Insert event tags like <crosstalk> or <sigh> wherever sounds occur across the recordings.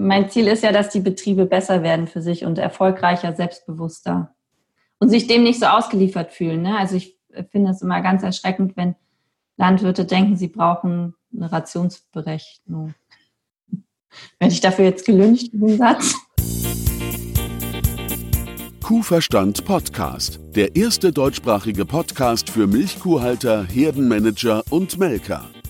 mein Ziel ist ja, dass die Betriebe besser werden für sich und erfolgreicher, selbstbewusster und sich dem nicht so ausgeliefert fühlen. Ne? Also ich finde es immer ganz erschreckend, wenn Landwirte denken, sie brauchen eine Rationsberechnung. <laughs> Werde ich dafür jetzt gelüncht, den Satz? Kuhverstand Podcast, der erste deutschsprachige Podcast für Milchkuhhalter, Herdenmanager und Melker.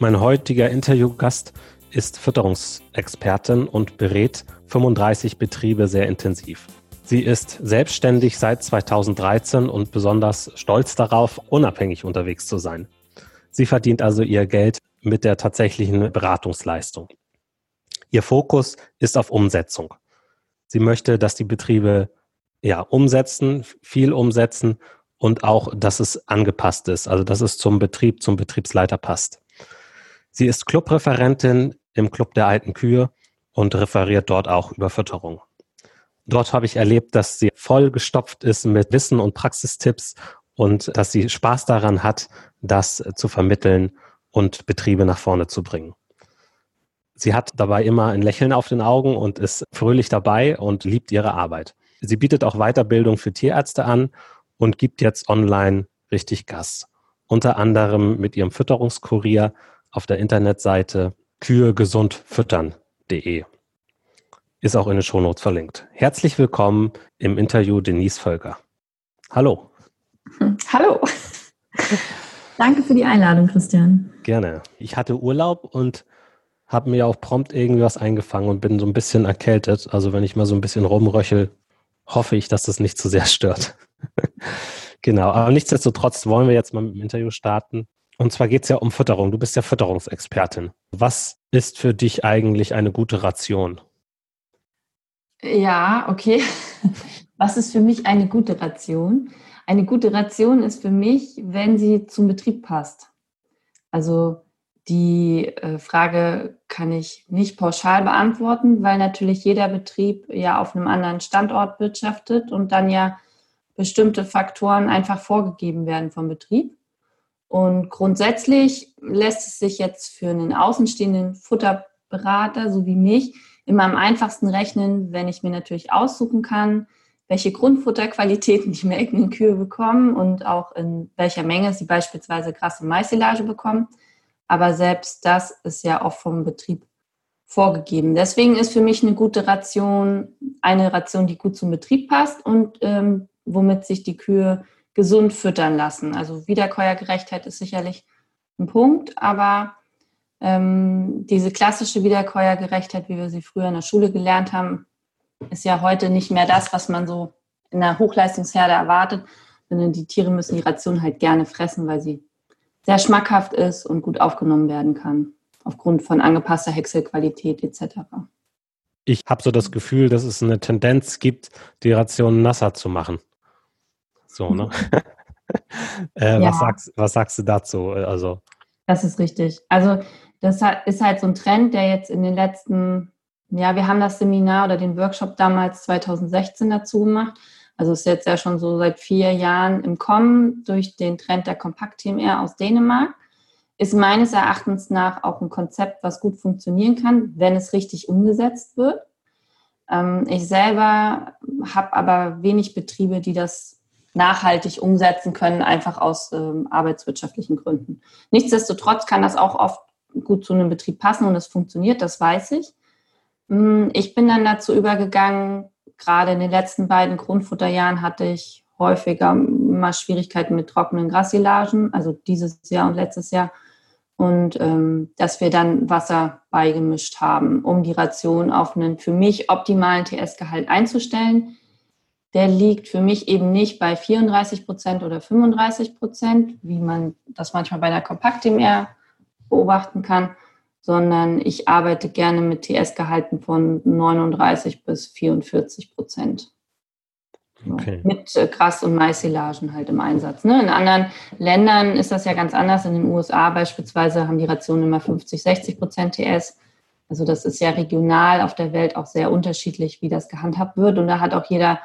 Mein heutiger Interviewgast ist Fütterungsexpertin und berät 35 Betriebe sehr intensiv. Sie ist selbstständig seit 2013 und besonders stolz darauf, unabhängig unterwegs zu sein. Sie verdient also ihr Geld mit der tatsächlichen Beratungsleistung. Ihr Fokus ist auf Umsetzung. Sie möchte, dass die Betriebe ja umsetzen, viel umsetzen und auch, dass es angepasst ist, also dass es zum Betrieb, zum Betriebsleiter passt. Sie ist Clubreferentin im Club der alten Kühe und referiert dort auch über Fütterung. Dort habe ich erlebt, dass sie vollgestopft ist mit Wissen und Praxistipps und dass sie Spaß daran hat, das zu vermitteln und Betriebe nach vorne zu bringen. Sie hat dabei immer ein Lächeln auf den Augen und ist fröhlich dabei und liebt ihre Arbeit. Sie bietet auch Weiterbildung für Tierärzte an und gibt jetzt online richtig Gas. Unter anderem mit ihrem Fütterungskurier auf der Internetseite kühegesundfüttern.de. Ist auch in den Shownotes verlinkt. Herzlich willkommen im Interview Denise Völker. Hallo. <laughs> Hallo. Danke für die Einladung, Christian. Gerne. Ich hatte Urlaub und habe mir auch prompt irgendwie was eingefangen und bin so ein bisschen erkältet. Also wenn ich mal so ein bisschen rumröchel, hoffe ich, dass das nicht zu sehr stört. <laughs> genau, aber nichtsdestotrotz wollen wir jetzt mal mit dem Interview starten. Und zwar geht es ja um Fütterung. Du bist ja Fütterungsexpertin. Was ist für dich eigentlich eine gute Ration? Ja, okay. <laughs> Was ist für mich eine gute Ration? Eine gute Ration ist für mich, wenn sie zum Betrieb passt. Also die äh, Frage kann ich nicht pauschal beantworten, weil natürlich jeder Betrieb ja auf einem anderen Standort wirtschaftet und dann ja bestimmte Faktoren einfach vorgegeben werden vom Betrieb. Und grundsätzlich lässt es sich jetzt für einen außenstehenden Futterberater, so wie mich, immer am einfachsten rechnen, wenn ich mir natürlich aussuchen kann, welche Grundfutterqualitäten die melkenden Kühe bekommen und auch in welcher Menge sie beispielsweise krasse Maisilage bekommen. Aber selbst das ist ja auch vom Betrieb vorgegeben. Deswegen ist für mich eine gute Ration eine Ration, die gut zum Betrieb passt und ähm, womit sich die Kühe gesund füttern lassen. Also Wiederkäuergerechtheit ist sicherlich ein Punkt, aber ähm, diese klassische Wiederkäuergerechtheit, wie wir sie früher in der Schule gelernt haben, ist ja heute nicht mehr das, was man so in der Hochleistungsherde erwartet, sondern die Tiere müssen die Ration halt gerne fressen, weil sie sehr schmackhaft ist und gut aufgenommen werden kann, aufgrund von angepasster Häckselqualität etc. Ich habe so das Gefühl, dass es eine Tendenz gibt, die Ration nasser zu machen. So, ne? <laughs> äh, ja. was, sagst, was sagst du dazu? Also, das ist richtig. Also, das ist halt so ein Trend, der jetzt in den letzten, ja, wir haben das Seminar oder den Workshop damals 2016 dazu gemacht. Also ist jetzt ja schon so seit vier Jahren im Kommen durch den Trend der Kompakt-TMR aus Dänemark. Ist meines Erachtens nach auch ein Konzept, was gut funktionieren kann, wenn es richtig umgesetzt wird. Ähm, ich selber habe aber wenig Betriebe, die das nachhaltig umsetzen können, einfach aus ähm, arbeitswirtschaftlichen Gründen. Nichtsdestotrotz kann das auch oft gut zu einem Betrieb passen und es funktioniert, das weiß ich. Hm, ich bin dann dazu übergegangen, gerade in den letzten beiden Grundfutterjahren hatte ich häufiger mal Schwierigkeiten mit trockenen Grassilagen, also dieses Jahr und letztes Jahr. Und ähm, dass wir dann Wasser beigemischt haben, um die Ration auf einen für mich optimalen TS-Gehalt einzustellen der liegt für mich eben nicht bei 34 Prozent oder 35 Prozent, wie man das manchmal bei einer Kompakt-DMR beobachten kann, sondern ich arbeite gerne mit TS-Gehalten von 39 bis 44 Prozent. Okay. Mit äh, Gras- und Maissilagen halt im Einsatz. Ne? In anderen Ländern ist das ja ganz anders. In den USA beispielsweise haben die Rationen immer 50, 60 Prozent TS. Also das ist ja regional auf der Welt auch sehr unterschiedlich, wie das gehandhabt wird. Und da hat auch jeder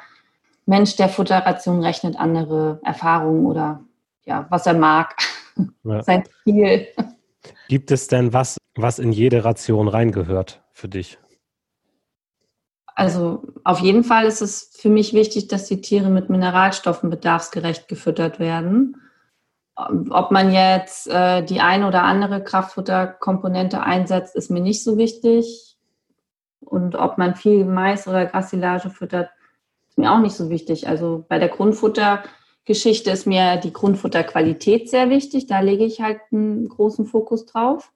Mensch, der Futterration rechnet, andere Erfahrungen oder ja, was er mag, <laughs> ja. sein Ziel. Gibt es denn was, was in jede Ration reingehört für dich? Also auf jeden Fall ist es für mich wichtig, dass die Tiere mit Mineralstoffen bedarfsgerecht gefüttert werden. Ob man jetzt äh, die eine oder andere Kraftfutterkomponente einsetzt, ist mir nicht so wichtig. Und ob man viel Mais oder Grassilage füttert, ist mir auch nicht so wichtig. Also bei der Grundfuttergeschichte ist mir die Grundfutterqualität sehr wichtig. Da lege ich halt einen großen Fokus drauf.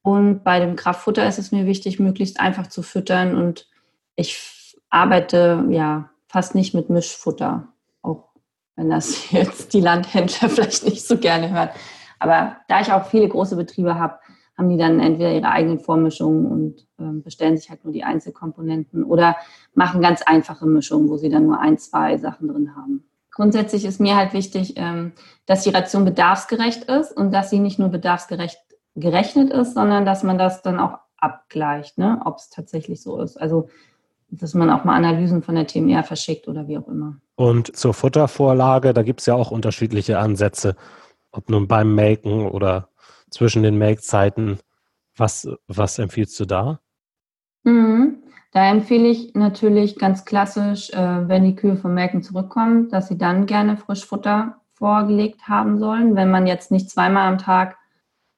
Und bei dem Kraftfutter ist es mir wichtig, möglichst einfach zu füttern und ich arbeite ja fast nicht mit Mischfutter, auch wenn das <laughs> jetzt die Landhändler <laughs> vielleicht nicht so gerne hören. Aber da ich auch viele große Betriebe habe, haben die dann entweder ihre eigenen Vormischungen und ähm, bestellen sich halt nur die Einzelkomponenten oder machen ganz einfache Mischungen, wo sie dann nur ein, zwei Sachen drin haben. Grundsätzlich ist mir halt wichtig, ähm, dass die Ration bedarfsgerecht ist und dass sie nicht nur bedarfsgerecht gerechnet ist, sondern dass man das dann auch abgleicht, ne, ob es tatsächlich so ist. Also dass man auch mal Analysen von der TMR verschickt oder wie auch immer. Und zur Futtervorlage, da gibt es ja auch unterschiedliche Ansätze, ob nun beim Melken oder zwischen den Melkzeiten. Was, was empfiehlst du da? Mhm. Da empfehle ich natürlich ganz klassisch, äh, wenn die Kühe vom Melken zurückkommen, dass sie dann gerne Frischfutter vorgelegt haben sollen. Wenn man jetzt nicht zweimal am Tag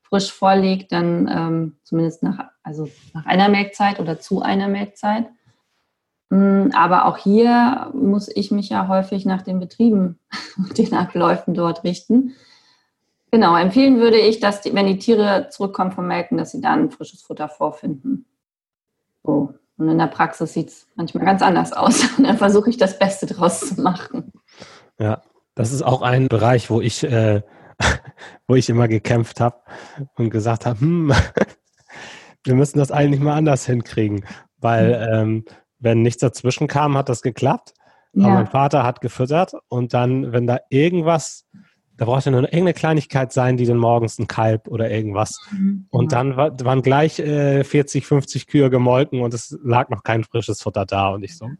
frisch vorlegt, dann ähm, zumindest nach, also nach einer Melkzeit oder zu einer Melkzeit. Mm, aber auch hier muss ich mich ja häufig nach den Betrieben <laughs> und den Abläufen dort richten. Genau, empfehlen würde ich, dass die, wenn die Tiere zurückkommen vom Melken, dass sie dann frisches Futter vorfinden. So. Und in der Praxis sieht es manchmal ganz anders aus. Und <laughs> dann versuche ich das Beste draus zu machen. Ja, das ist auch ein Bereich, wo ich, äh, <laughs> wo ich immer gekämpft habe und gesagt habe, hm, <laughs> wir müssen das eigentlich mal anders hinkriegen. Weil ähm, wenn nichts dazwischen kam, hat das geklappt. Ja. Aber mein Vater hat gefüttert und dann, wenn da irgendwas, da brauchte nur irgendeine Kleinigkeit sein, die dann morgens ein Kalb oder irgendwas. Mhm. Und dann war, waren gleich äh, 40, 50 Kühe gemolken und es lag noch kein frisches Futter da. Und ich so,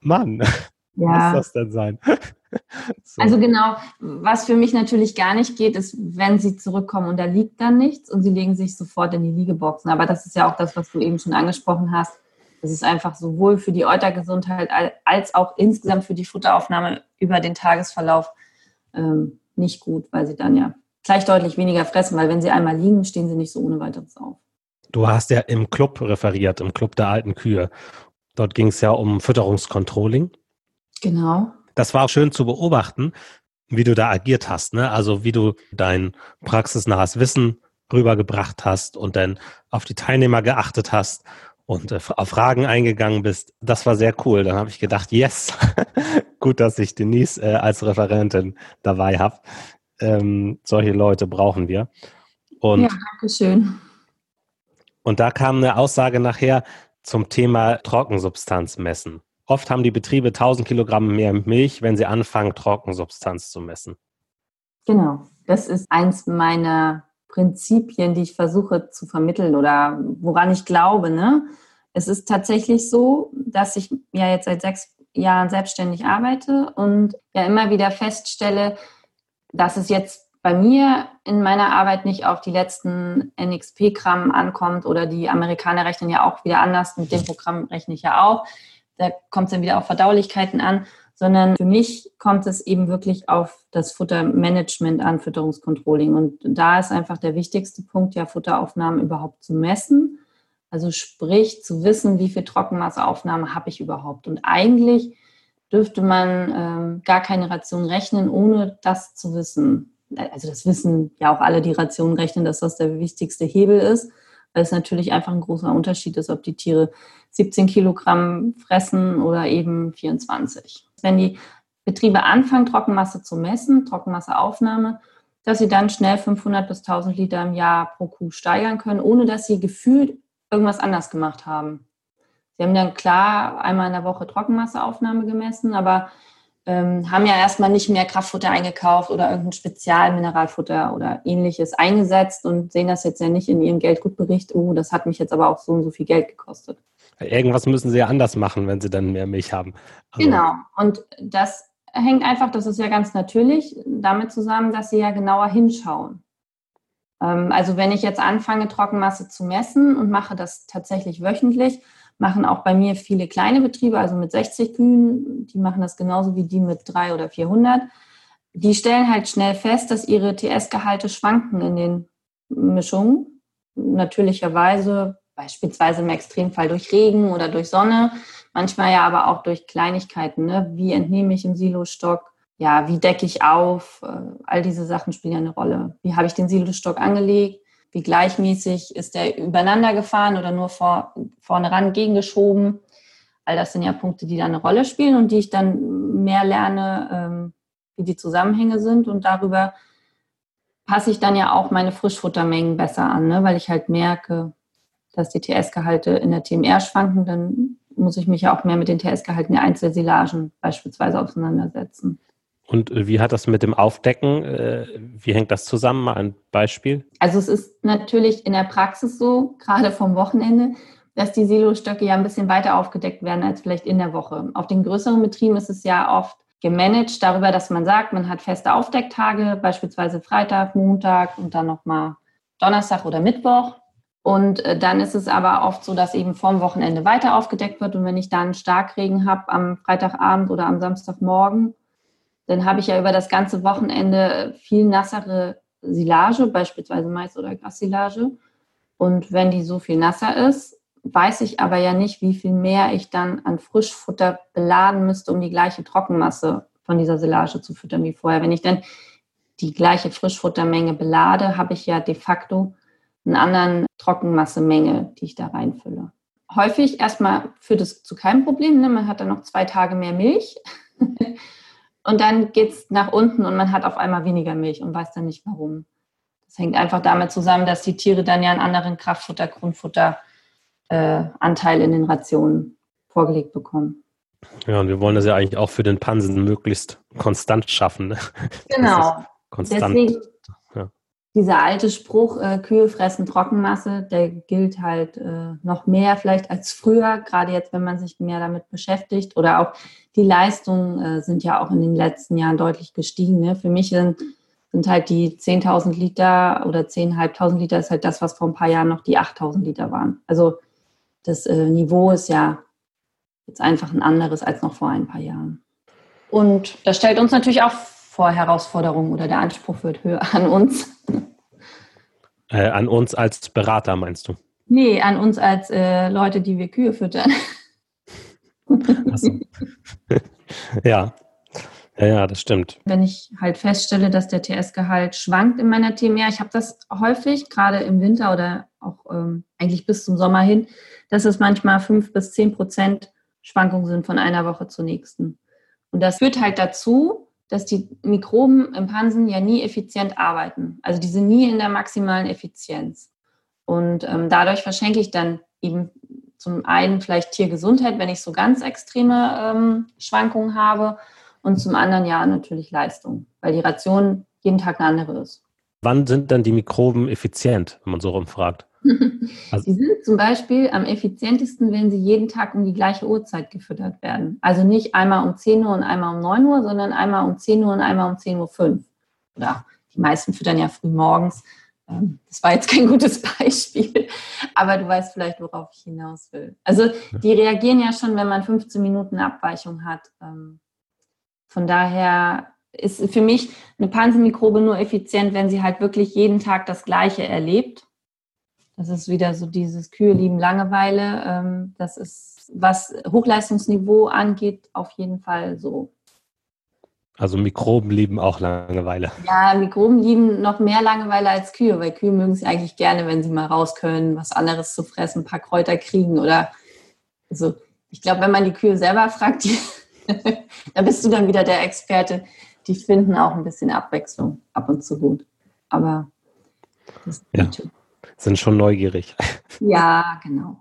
Mann, <laughs> ja. muss das denn sein? <laughs> so. Also genau, was für mich natürlich gar nicht geht, ist, wenn sie zurückkommen und da liegt dann nichts und sie legen sich sofort in die Liegeboxen. Aber das ist ja auch das, was du eben schon angesprochen hast das ist einfach sowohl für die Eutergesundheit als auch insgesamt für die Futteraufnahme über den Tagesverlauf ähm, nicht gut, weil sie dann ja gleich deutlich weniger fressen, weil wenn sie einmal liegen, stehen sie nicht so ohne weiteres auf. Du hast ja im Club referiert, im Club der alten Kühe. Dort ging es ja um Fütterungskontrolling. Genau. Das war auch schön zu beobachten, wie du da agiert hast. Ne? Also wie du dein praxisnahes Wissen rübergebracht hast und dann auf die Teilnehmer geachtet hast und äh, auf Fragen eingegangen bist. Das war sehr cool. Dann habe ich gedacht, yes, <laughs> gut, dass ich Denise äh, als Referentin dabei habe. Ähm, solche Leute brauchen wir. Und, ja, danke schön. Und da kam eine Aussage nachher zum Thema Trockensubstanz messen. Oft haben die Betriebe 1000 Kilogramm mehr Milch, wenn sie anfangen, Trockensubstanz zu messen. Genau, das ist eins meiner Prinzipien, die ich versuche zu vermitteln oder woran ich glaube. Ne? Es ist tatsächlich so, dass ich ja jetzt seit sechs Jahren selbstständig arbeite und ja immer wieder feststelle, dass es jetzt bei mir in meiner Arbeit nicht auf die letzten NXP-Gramm ankommt oder die Amerikaner rechnen ja auch wieder anders. Mit dem Programm rechne ich ja auch. Da kommt es dann wieder auf Verdaulichkeiten an sondern für mich kommt es eben wirklich auf das Futtermanagement an, Fütterungskontrolling. Und da ist einfach der wichtigste Punkt, ja, Futteraufnahmen überhaupt zu messen. Also sprich, zu wissen, wie viel Trockenmasseaufnahme habe ich überhaupt. Und eigentlich dürfte man ähm, gar keine Ration rechnen, ohne das zu wissen. Also das wissen ja auch alle, die Rationen rechnen, dass das der wichtigste Hebel ist weil es natürlich einfach ein großer Unterschied ist, ob die Tiere 17 Kilogramm fressen oder eben 24. Wenn die Betriebe anfangen, Trockenmasse zu messen, Trockenmasseaufnahme, dass sie dann schnell 500 bis 1000 Liter im Jahr pro Kuh steigern können, ohne dass sie gefühlt irgendwas anders gemacht haben. Sie haben dann klar einmal in der Woche Trockenmasseaufnahme gemessen, aber ähm, haben ja erstmal nicht mehr Kraftfutter eingekauft oder irgendein Spezialmineralfutter oder ähnliches eingesetzt und sehen das jetzt ja nicht in ihrem Geldgutbericht, oh, das hat mich jetzt aber auch so und so viel Geld gekostet. Irgendwas müssen sie ja anders machen, wenn sie dann mehr Milch haben. Also genau. Und das hängt einfach, das ist ja ganz natürlich, damit zusammen, dass sie ja genauer hinschauen. Ähm, also wenn ich jetzt anfange, Trockenmasse zu messen und mache das tatsächlich wöchentlich, machen auch bei mir viele kleine Betriebe, also mit 60 Kühen, die machen das genauso wie die mit 300 oder 400. Die stellen halt schnell fest, dass ihre TS-Gehalte schwanken in den Mischungen. Natürlicherweise, beispielsweise im Extremfall durch Regen oder durch Sonne, manchmal ja aber auch durch Kleinigkeiten. Ne? Wie entnehme ich im Silostock? Ja, wie decke ich auf? Äh, all diese Sachen spielen ja eine Rolle. Wie habe ich den Silostock angelegt? wie gleichmäßig ist der übereinander gefahren oder nur vor, vorne ran gegengeschoben. All das sind ja Punkte, die da eine Rolle spielen und die ich dann mehr lerne, ähm, wie die Zusammenhänge sind und darüber passe ich dann ja auch meine Frischfuttermengen besser an, ne? weil ich halt merke, dass die TS-Gehalte in der TMR schwanken, dann muss ich mich ja auch mehr mit den TS-Gehalten der Einzelsilagen beispielsweise auseinandersetzen. Und äh, wie hat das mit dem Aufdecken, äh, wie hängt das zusammen? Mal ein Beispiel. Also es ist natürlich in der Praxis so, gerade vom Wochenende, dass die Silostöcke ja ein bisschen weiter aufgedeckt werden als vielleicht in der Woche. Auf den größeren Betrieben ist es ja oft gemanagt darüber, dass man sagt, man hat feste Aufdecktage, beispielsweise Freitag, Montag und dann nochmal Donnerstag oder Mittwoch. Und äh, dann ist es aber oft so, dass eben vorm Wochenende weiter aufgedeckt wird. Und wenn ich dann Starkregen habe am Freitagabend oder am Samstagmorgen, dann habe ich ja über das ganze Wochenende viel nassere Silage, beispielsweise Mais- oder Grassilage. Und wenn die so viel nasser ist, weiß ich aber ja nicht, wie viel mehr ich dann an Frischfutter beladen müsste, um die gleiche Trockenmasse von dieser Silage zu füttern wie vorher. Wenn ich dann die gleiche Frischfuttermenge belade, habe ich ja de facto einen anderen Trockenmassemenge, die ich da reinfülle. Häufig erstmal führt es zu keinem Problem. Ne? Man hat dann noch zwei Tage mehr Milch. <laughs> Und dann geht es nach unten und man hat auf einmal weniger Milch und weiß dann nicht warum. Das hängt einfach damit zusammen, dass die Tiere dann ja einen anderen Kraftfutter, Grundfutter äh, Anteil in den Rationen vorgelegt bekommen. Ja, und wir wollen das ja eigentlich auch für den Pansen möglichst konstant schaffen. Ne? Genau. Konstant. Deswegen dieser alte Spruch, äh, Kühe fressen Trockenmasse, der gilt halt äh, noch mehr vielleicht als früher, gerade jetzt, wenn man sich mehr damit beschäftigt. Oder auch die Leistungen äh, sind ja auch in den letzten Jahren deutlich gestiegen. Ne? Für mich sind, sind halt die 10.000 Liter oder 10.500 Liter ist halt das, was vor ein paar Jahren noch die 8.000 Liter waren. Also das äh, Niveau ist ja jetzt einfach ein anderes als noch vor ein paar Jahren. Und das stellt uns natürlich auch vor Herausforderungen oder der Anspruch wird höher <laughs> an uns. Äh, an uns als Berater meinst du? Nee, an uns als äh, Leute, die wir Kühe füttern. So. <laughs> ja. ja, ja, das stimmt. Wenn ich halt feststelle, dass der TS-Gehalt schwankt in meiner TMR, ich habe das häufig, gerade im Winter oder auch ähm, eigentlich bis zum Sommer hin, dass es manchmal fünf bis zehn Prozent Schwankungen sind von einer Woche zur nächsten. Und das führt halt dazu, dass die Mikroben im Pansen ja nie effizient arbeiten. Also die sind nie in der maximalen Effizienz. Und ähm, dadurch verschenke ich dann eben zum einen vielleicht Tiergesundheit, wenn ich so ganz extreme ähm, Schwankungen habe. Und zum anderen ja natürlich Leistung, weil die Ration jeden Tag eine andere ist. Wann sind dann die Mikroben effizient, wenn man so rumfragt? <laughs> Also, die sind zum Beispiel am effizientesten, wenn sie jeden Tag um die gleiche Uhrzeit gefüttert werden. Also nicht einmal um 10 Uhr und einmal um 9 Uhr, sondern einmal um 10 Uhr und einmal um 10.05 Uhr. Oder die meisten füttern ja früh morgens. Ähm, das war jetzt kein gutes <laughs> Beispiel, aber du weißt vielleicht, worauf ich hinaus will. Also die reagieren ja schon, wenn man 15 Minuten Abweichung hat. Ähm, von daher ist für mich eine Pansenmikrobe nur effizient, wenn sie halt wirklich jeden Tag das Gleiche erlebt das ist wieder so dieses Kühe lieben Langeweile. Ähm, das ist, was Hochleistungsniveau angeht, auf jeden Fall so. Also Mikroben lieben auch Langeweile. Ja, Mikroben lieben noch mehr Langeweile als Kühe, weil Kühe mögen es eigentlich gerne, wenn sie mal raus können, was anderes zu fressen, ein paar Kräuter kriegen oder also ich glaube, wenn man die Kühe selber fragt, <laughs> da bist du dann wieder der Experte. Die finden auch ein bisschen Abwechslung ab und zu gut. aber ja, sind schon neugierig. <laughs> Ja, genau.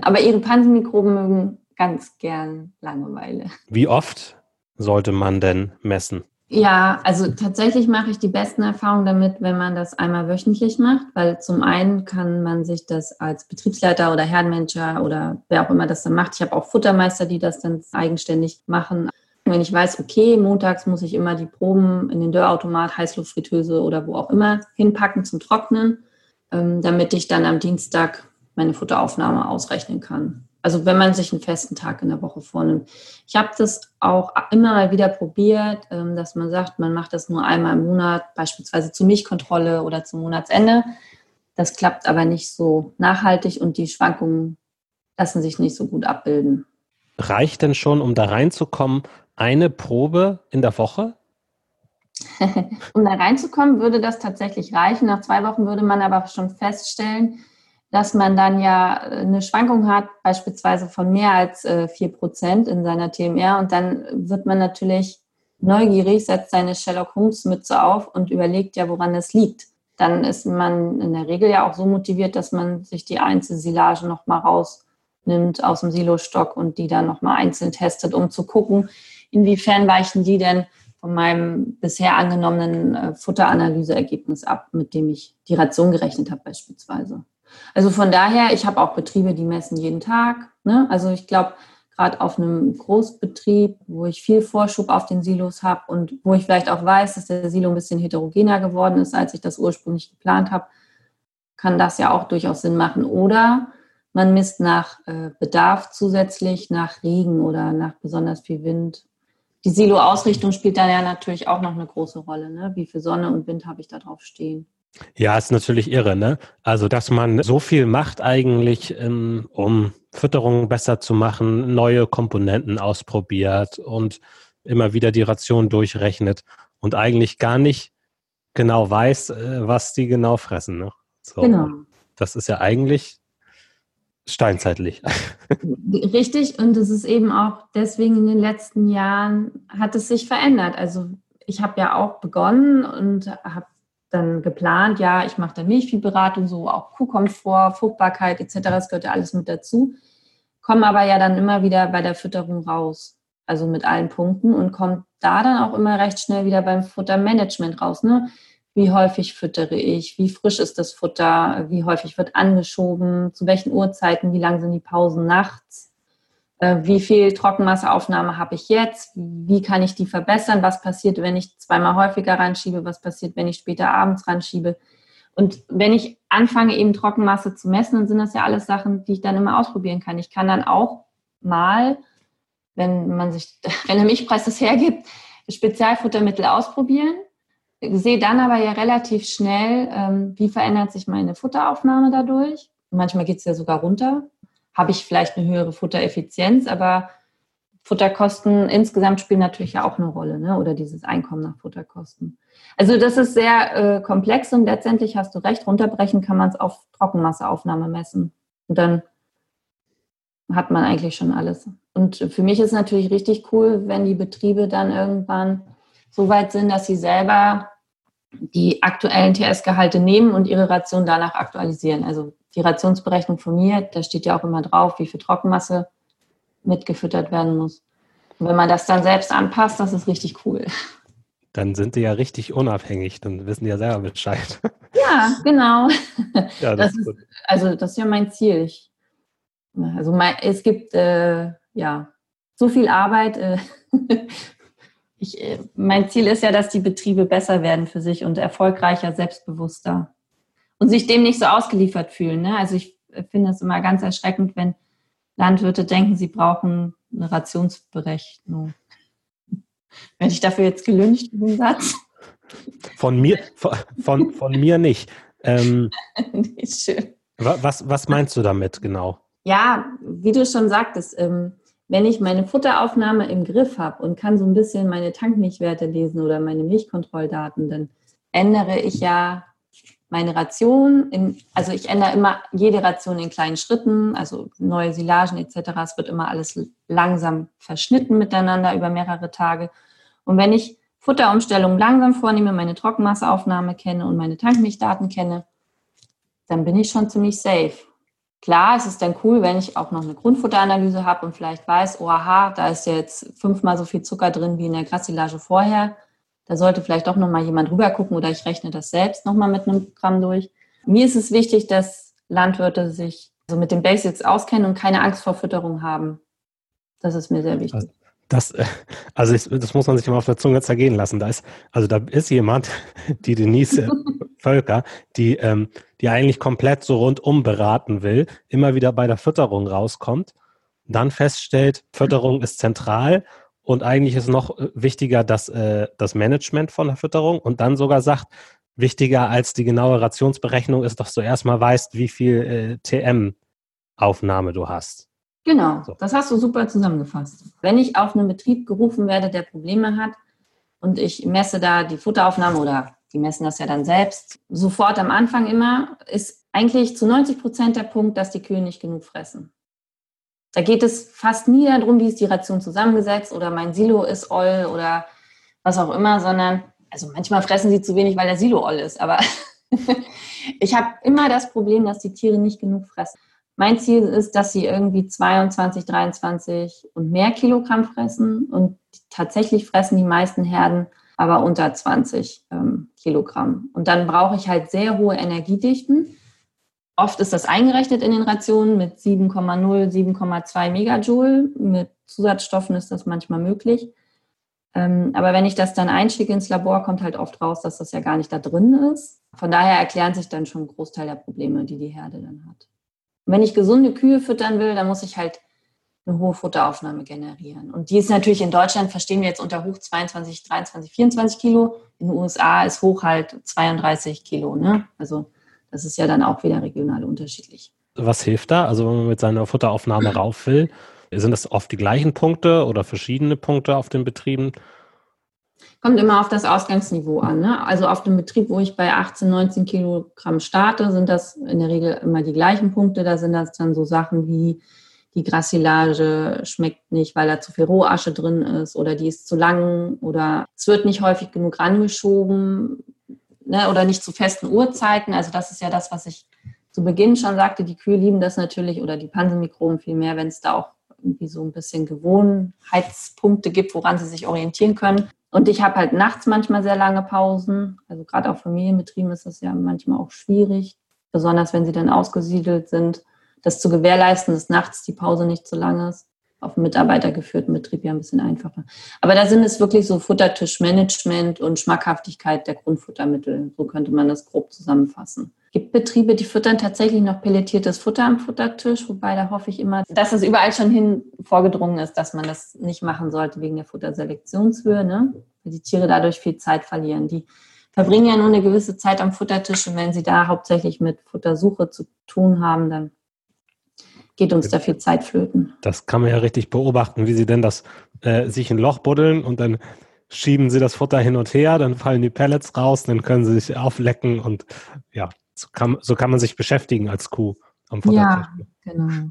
Aber ihre Pansenmikroben mögen ganz gern Langeweile. Wie oft sollte man denn messen? Ja, also tatsächlich mache ich die besten Erfahrungen damit, wenn man das einmal wöchentlich macht, weil zum einen kann man sich das als Betriebsleiter oder Herrenmanager oder wer auch immer das dann macht. Ich habe auch Futtermeister, die das dann eigenständig machen. Wenn ich weiß, okay, montags muss ich immer die Proben in den Dörrautomat, Heißluftfritteuse oder wo auch immer hinpacken zum Trocknen, ähm, damit ich dann am Dienstag meine Futteraufnahme ausrechnen kann. Also wenn man sich einen festen Tag in der Woche vornimmt. Ich habe das auch immer mal wieder probiert, ähm, dass man sagt, man macht das nur einmal im Monat, beispielsweise zur Milchkontrolle oder zum Monatsende. Das klappt aber nicht so nachhaltig und die Schwankungen lassen sich nicht so gut abbilden. Reicht denn schon, um da reinzukommen, eine Probe in der Woche? <laughs> um da reinzukommen, würde das tatsächlich reichen. Nach zwei Wochen würde man aber schon feststellen, dass man dann ja äh, eine Schwankung hat, beispielsweise von mehr als äh, vier Prozent in seiner TMR. Und dann wird man natürlich neugierig, setzt seine Sherlock Holmes Mütze auf und überlegt ja, woran das liegt. Dann ist man in der Regel ja auch so motiviert, dass man sich die Einzelsilage nochmal rausnimmt aus dem Silostock und die dann nochmal einzeln testet, um zu gucken, inwiefern weichen die denn von meinem bisher angenommenen äh, Futteranalyseergebnis ab, mit dem ich die Ration gerechnet habe beispielsweise. Also von daher, ich habe auch Betriebe, die messen jeden Tag. Ne? Also ich glaube, gerade auf einem Großbetrieb, wo ich viel Vorschub auf den Silos habe und wo ich vielleicht auch weiß, dass der Silo ein bisschen heterogener geworden ist, als ich das ursprünglich geplant habe, kann das ja auch durchaus Sinn machen. Oder man misst nach äh, Bedarf zusätzlich, nach Regen oder nach besonders viel Wind. Die Silo-Ausrichtung spielt dann ja natürlich auch noch eine große Rolle. Ne? Wie viel Sonne und Wind habe ich da drauf stehen? Ja, ist natürlich irre, ne? Also, dass man so viel macht eigentlich, ähm, um Fütterung besser zu machen, neue Komponenten ausprobiert und immer wieder die Ration durchrechnet und eigentlich gar nicht genau weiß, äh, was die genau fressen. Ne? So. Genau. Das ist ja eigentlich steinzeitlich. <laughs> Richtig, und es ist eben auch deswegen in den letzten Jahren hat es sich verändert. Also ich habe ja auch begonnen und habe dann geplant, ja, ich mache da Milchviehberatung, so auch Kuhkomfort, Fruchtbarkeit etc., das gehört ja alles mit dazu, komme aber ja dann immer wieder bei der Fütterung raus, also mit allen Punkten und kommt da dann auch immer recht schnell wieder beim Futtermanagement raus. Ne? Wie häufig füttere ich? Wie frisch ist das Futter? Wie häufig wird angeschoben? Zu welchen Uhrzeiten? Wie lang sind die Pausen nachts? Äh, wie viel Trockenmasseaufnahme habe ich jetzt? Wie kann ich die verbessern? Was passiert, wenn ich zweimal häufiger ranschiebe? Was passiert, wenn ich später abends ranschiebe? Und wenn ich anfange, eben Trockenmasse zu messen, dann sind das ja alles Sachen, die ich dann immer ausprobieren kann. Ich kann dann auch mal, wenn man sich, <laughs> wenn der Milchpreis das hergibt, Spezialfuttermittel ausprobieren, sehe dann aber ja relativ schnell, ähm, wie verändert sich meine Futteraufnahme dadurch. Manchmal geht es ja sogar runter habe ich vielleicht eine höhere Futtereffizienz, aber Futterkosten insgesamt spielen natürlich ja auch eine Rolle, ne? oder dieses Einkommen nach Futterkosten. Also das ist sehr äh, komplex und letztendlich hast du recht, runterbrechen kann man es auf Trockenmasseaufnahme messen. Und dann hat man eigentlich schon alles. Und für mich ist natürlich richtig cool, wenn die Betriebe dann irgendwann so weit sind, dass sie selber die aktuellen TS-Gehalte nehmen und ihre Ration danach aktualisieren. Also die Rationsberechnung von mir, da steht ja auch immer drauf, wie viel Trockenmasse mitgefüttert werden muss. Und wenn man das dann selbst anpasst, das ist richtig cool. Dann sind die ja richtig unabhängig, dann wissen die ja selber Bescheid. <laughs> Ja, genau. Ja, das, das ist, also das ist ja mein Ziel. Ich, also mein, es gibt äh, ja so viel Arbeit. Äh, ich, äh, mein Ziel ist ja, dass die Betriebe besser werden für sich und erfolgreicher, selbstbewusster und sich dem nicht so ausgeliefert fühlen. Ne? Also ich finde es immer ganz erschreckend, wenn Landwirte denken, sie brauchen eine Rationsberechnung. <laughs> Werde ich dafür jetzt gelünscht, den Satz? Von mir, von, von, von mir nicht. Ähm, <laughs> schön. Was, was meinst du damit genau? Ja, wie du schon sagtest, ähm, wenn ich meine Futteraufnahme im Griff habe und kann so ein bisschen meine Tankmilchwerte lesen oder meine Milchkontrolldaten, dann ändere ich ja meine Ration, in, also ich ändere immer jede Ration in kleinen Schritten, also neue Silagen etc. Es wird immer alles langsam verschnitten miteinander über mehrere Tage. Und wenn ich Futterumstellung langsam vornehme, meine Trockenmasseaufnahme kenne und meine Tankmilchdaten kenne, dann bin ich schon ziemlich safe. Klar, es ist dann cool, wenn ich auch noch eine Grundfutteranalyse habe und vielleicht weiß, oh aha, da ist jetzt fünfmal so viel Zucker drin wie in der Grassilage vorher. Da sollte vielleicht doch nochmal jemand rüber gucken oder ich rechne das selbst nochmal mit einem Gramm durch. Mir ist es wichtig, dass Landwirte sich so mit den Basics auskennen und keine Angst vor Fütterung haben. Das ist mir sehr wichtig. Das, also ich, das muss man sich immer auf der Zunge zergehen lassen. Da ist, also da ist jemand, <laughs> die Denise <laughs> Völker, die, ähm, die eigentlich komplett so rundum beraten will, immer wieder bei der Fütterung rauskommt, dann feststellt, Fütterung ist zentral und eigentlich ist noch äh, wichtiger das, äh, das Management von der Fütterung und dann sogar sagt, wichtiger als die genaue Rationsberechnung ist, dass du erstmal weißt, wie viel äh, TM-Aufnahme du hast. Genau, so. das hast du super zusammengefasst. Wenn ich auf einen Betrieb gerufen werde, der Probleme hat und ich messe da die Futteraufnahme oder die messen das ja dann selbst, sofort am Anfang immer, ist eigentlich zu 90 Prozent der Punkt, dass die Kühe nicht genug fressen. Da geht es fast nie darum, wie ist die Ration zusammengesetzt oder mein Silo ist oll oder was auch immer, sondern, also manchmal fressen sie zu wenig, weil der Silo oll ist, aber <laughs> ich habe immer das Problem, dass die Tiere nicht genug fressen. Mein Ziel ist, dass sie irgendwie 22, 23 und mehr Kilogramm fressen und tatsächlich fressen die meisten Herden aber unter 20 ähm, Kilogramm. Und dann brauche ich halt sehr hohe Energiedichten. Oft ist das eingerechnet in den Rationen mit 7,0, 7,2 Megajoule. Mit Zusatzstoffen ist das manchmal möglich. Ähm, aber wenn ich das dann einschicke ins Labor, kommt halt oft raus, dass das ja gar nicht da drin ist. Von daher erklären sich dann schon ein Großteil der Probleme, die die Herde dann hat. Wenn ich gesunde Kühe füttern will, dann muss ich halt eine hohe Futteraufnahme generieren. Und die ist natürlich in Deutschland, verstehen wir jetzt unter hoch 22, 23, 24 Kilo. In den USA ist hoch halt 32 Kilo. Ne? Also das ist ja dann auch wieder regional unterschiedlich. Was hilft da? Also wenn man mit seiner Futteraufnahme rauf will, sind das oft die gleichen Punkte oder verschiedene Punkte auf den Betrieben? Kommt immer auf das Ausgangsniveau an. Ne? Also auf dem Betrieb, wo ich bei 18, 19 Kilogramm starte, sind das in der Regel immer die gleichen Punkte. Da sind das dann so Sachen wie die Grassilage schmeckt nicht, weil da zu viel Rohasche drin ist oder die ist zu lang oder es wird nicht häufig genug rangeschoben ne, oder nicht zu festen Uhrzeiten. Also das ist ja das, was ich zu Beginn schon sagte. Die Kühe lieben das natürlich oder die Pansenmikroben viel mehr, wenn es da auch irgendwie so ein bisschen Gewohnheitspunkte gibt, woran sie sich orientieren können. Und ich habe halt nachts manchmal sehr lange Pausen. Also gerade auf Familienbetrieben ist das ja manchmal auch schwierig, besonders wenn sie dann ausgesiedelt sind das zu gewährleisten, dass nachts die Pause nicht zu lang ist. Auf einem mitarbeitergeführten Betrieb ja ein bisschen einfacher. Aber da sind es wirklich so Futtertischmanagement und Schmackhaftigkeit der Grundfuttermittel. So könnte man das grob zusammenfassen. Gibt Betriebe, die füttern tatsächlich noch pelletiertes Futter am Futtertisch, wobei da hoffe ich immer, dass es überall schon hin vorgedrungen ist, dass man das nicht machen sollte wegen der Futterselektionshöhe, ne? weil die Tiere dadurch viel Zeit verlieren. Die verbringen ja nur eine gewisse Zeit am Futtertisch und wenn sie da hauptsächlich mit Futtersuche zu tun haben, dann geht uns da viel Zeit flöten. Das kann man ja richtig beobachten, wie sie denn das äh, sich ein Loch buddeln und dann schieben sie das Futter hin und her, dann fallen die Pellets raus, dann können sie sich auflecken und ja, so kann, so kann man sich beschäftigen als Kuh am Futtertisch. Ja, genau.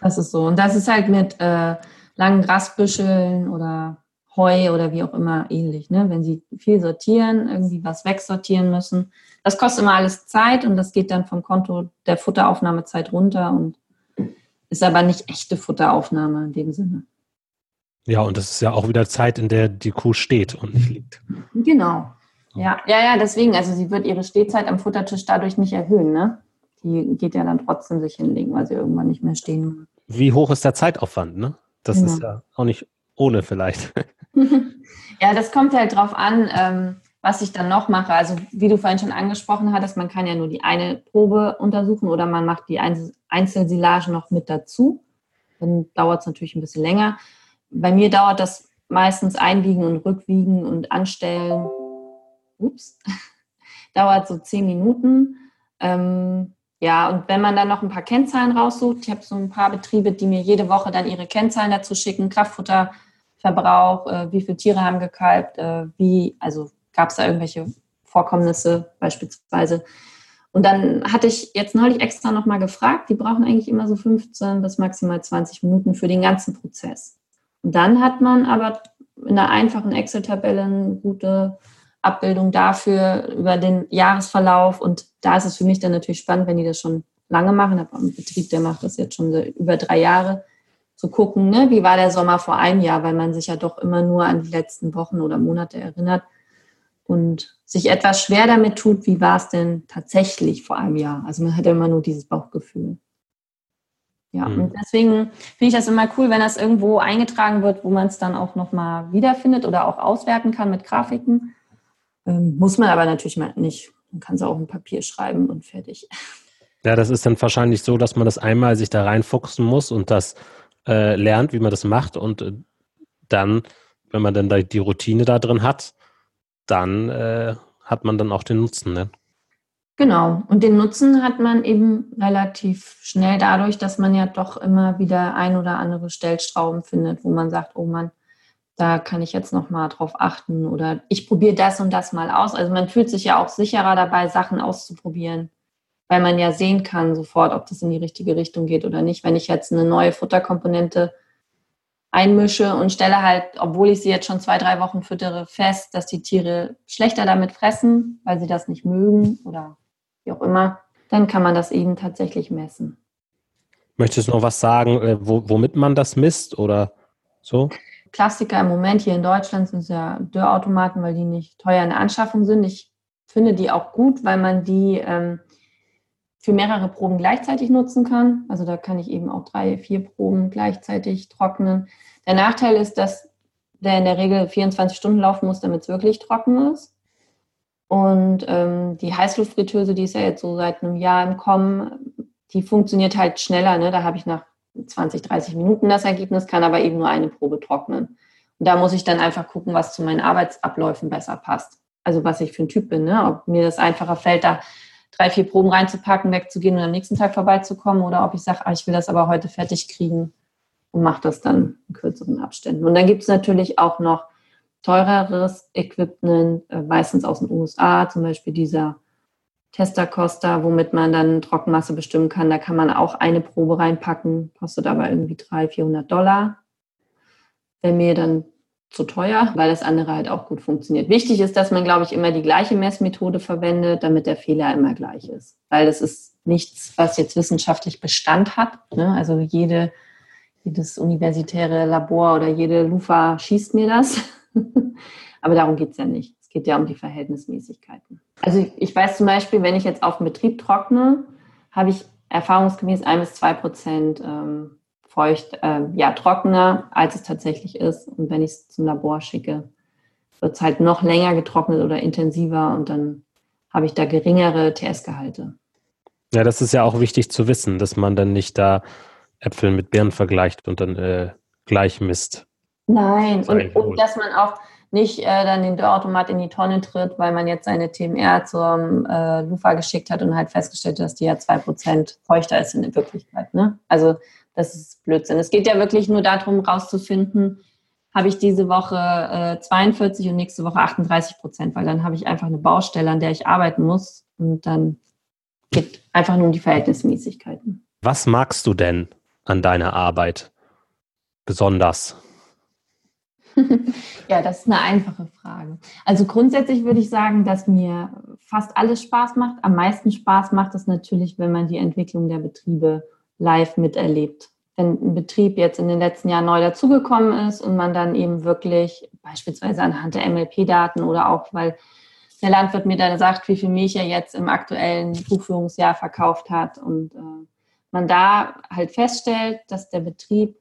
Das ist so. Und das ist halt mit äh, langen Grasbüscheln oder Heu oder wie auch immer ähnlich. Ne? Wenn sie viel sortieren, irgendwie was wegsortieren müssen. Das kostet immer alles Zeit und das geht dann vom Konto der Futteraufnahmezeit runter und ist aber nicht echte Futteraufnahme in dem Sinne. Ja, und das ist ja auch wieder Zeit, in der die Kuh steht und nicht liegt. Genau. Ja, ja, ja, deswegen, also sie wird ihre Stehzeit am Futtertisch dadurch nicht erhöhen, ne? Die geht ja dann trotzdem sich hinlegen, weil sie irgendwann nicht mehr stehen muss. Wie hoch ist der Zeitaufwand, ne? Das ja. ist ja auch nicht ohne vielleicht. <laughs> ja, das kommt halt drauf an, ähm, was ich dann noch mache. Also wie du vorhin schon angesprochen hattest, man kann ja nur die eine Probe untersuchen oder man macht die Einzelsilage noch mit dazu. Dann dauert es natürlich ein bisschen länger. Bei mir dauert das meistens Einwiegen und Rückwiegen und Anstellen. Ups. <laughs> dauert so zehn Minuten. Ähm, ja, und wenn man dann noch ein paar Kennzahlen raussucht, ich habe so ein paar Betriebe, die mir jede Woche dann ihre Kennzahlen dazu schicken, Kraftfutterverbrauch, äh, wie viele Tiere haben gekalbt, äh, wie, also gab es da irgendwelche Vorkommnisse beispielsweise. Und dann hatte ich jetzt neulich extra nochmal gefragt, die brauchen eigentlich immer so 15 bis maximal 20 Minuten für den ganzen Prozess. Und dann hat man aber in einer einfachen Excel-Tabelle eine gute Abbildung dafür über den Jahresverlauf. Und da ist es für mich dann natürlich spannend, wenn die das schon lange machen. Ich habe einen Betrieb, der macht das jetzt schon über drei Jahre, zu gucken, ne, wie war der Sommer vor einem Jahr, weil man sich ja doch immer nur an die letzten Wochen oder Monate erinnert und sich etwas schwer damit tut, wie war es denn tatsächlich vor einem Jahr. Also man hat ja immer nur dieses Bauchgefühl. Ja, mhm. und deswegen finde ich das immer cool, wenn das irgendwo eingetragen wird, wo man es dann auch nochmal wiederfindet oder auch auswerten kann mit Grafiken. Ähm, muss man aber natürlich mal nicht. Man kann es auch im Papier schreiben und fertig. Ja, das ist dann wahrscheinlich so, dass man das einmal sich da reinfuchsen muss und das äh, lernt, wie man das macht und äh, dann, wenn man dann da die Routine da drin hat, dann äh, hat man dann auch den Nutzen. Ne? Genau. Und den Nutzen hat man eben relativ schnell dadurch, dass man ja doch immer wieder ein oder andere Stellstrauben findet, wo man sagt, oh Mann, da kann ich jetzt noch mal drauf achten oder ich probiere das und das mal aus. Also man fühlt sich ja auch sicherer dabei, Sachen auszuprobieren weil man ja sehen kann sofort, ob das in die richtige Richtung geht oder nicht. Wenn ich jetzt eine neue Futterkomponente einmische und stelle halt, obwohl ich sie jetzt schon zwei, drei Wochen füttere, fest, dass die Tiere schlechter damit fressen, weil sie das nicht mögen oder wie auch immer, dann kann man das eben tatsächlich messen. Möchtest du noch was sagen, äh, womit man das misst oder so? Klassiker im Moment hier in Deutschland sind ja Dörrautomaten, weil die nicht teuer in der Anschaffung sind. Ich finde die auch gut, weil man die ähm, für mehrere Proben gleichzeitig nutzen kann. Also da kann ich eben auch drei, vier Proben gleichzeitig trocknen. Der Nachteil ist, dass der in der Regel 24 Stunden laufen muss, damit es wirklich trocken ist. Und ähm, die Heißluftfritteuse, die ist ja jetzt so seit einem Jahr im Kommen, die funktioniert halt schneller. Ne? Da habe ich nach 20, 30 Minuten das Ergebnis, kann aber eben nur eine Probe trocknen. Und da muss ich dann einfach gucken, was zu meinen Arbeitsabläufen besser passt. Also was ich für ein Typ bin, ne? ob mir das einfacher fällt, da drei, vier Proben reinzupacken, wegzugehen und am nächsten Tag vorbeizukommen oder ob ich sage, ah, ich will das aber heute fertig kriegen und mache das dann in kürzeren Abständen. Und dann gibt es natürlich auch noch teureres Equipment, äh, meistens aus den USA, zum Beispiel dieser Tester Costa, womit man dann Trockenmasse bestimmen kann. Da kann man auch eine Probe reinpacken, kostet aber irgendwie 300, 400 Dollar. Wenn mir dann zu teuer, weil das andere halt auch gut funktioniert. Wichtig ist, dass man, glaube ich, immer die gleiche Messmethode verwendet, damit der Fehler immer gleich ist. Weil das ist nichts, was jetzt wissenschaftlich Bestand hat. Ne? Also jede, jedes universitäre Labor oder jede LUFA schießt mir das. <laughs> Aber darum geht es ja nicht. Es geht ja um die Verhältnismäßigkeiten. Also ich weiß zum Beispiel, wenn ich jetzt auf dem Betrieb trockne, habe ich erfahrungsgemäß ein bis zwei Prozent ähm, feucht, äh, ja, trockener, als es tatsächlich ist. Und wenn ich es zum Labor schicke, wird es halt noch länger getrocknet oder intensiver und dann habe ich da geringere TS-Gehalte. Ja, das ist ja auch wichtig zu wissen, dass man dann nicht da Äpfel mit Birnen vergleicht und dann äh, gleich misst. Nein, und, und, dass man auch nicht äh, dann den Dörrautomat in die Tonne tritt, weil man jetzt seine TMR zum äh, Lufa geschickt hat und halt festgestellt hat, dass die ja 2% feuchter ist in Wirklichkeit. Ne? Also das ist Blödsinn. Es geht ja wirklich nur darum, rauszufinden, habe ich diese Woche äh, 42 und nächste Woche 38 Prozent, weil dann habe ich einfach eine Baustelle, an der ich arbeiten muss und dann geht einfach nur um die Verhältnismäßigkeiten. Was magst du denn an deiner Arbeit besonders? <laughs> ja, das ist eine einfache Frage. Also grundsätzlich würde ich sagen, dass mir fast alles Spaß macht. Am meisten Spaß macht es natürlich, wenn man die Entwicklung der Betriebe live miterlebt. Wenn ein Betrieb jetzt in den letzten Jahren neu dazugekommen ist und man dann eben wirklich beispielsweise anhand der MLP-Daten oder auch, weil der Landwirt mir dann sagt, wie viel Milch er jetzt im aktuellen Buchführungsjahr verkauft hat und äh, man da halt feststellt, dass der Betrieb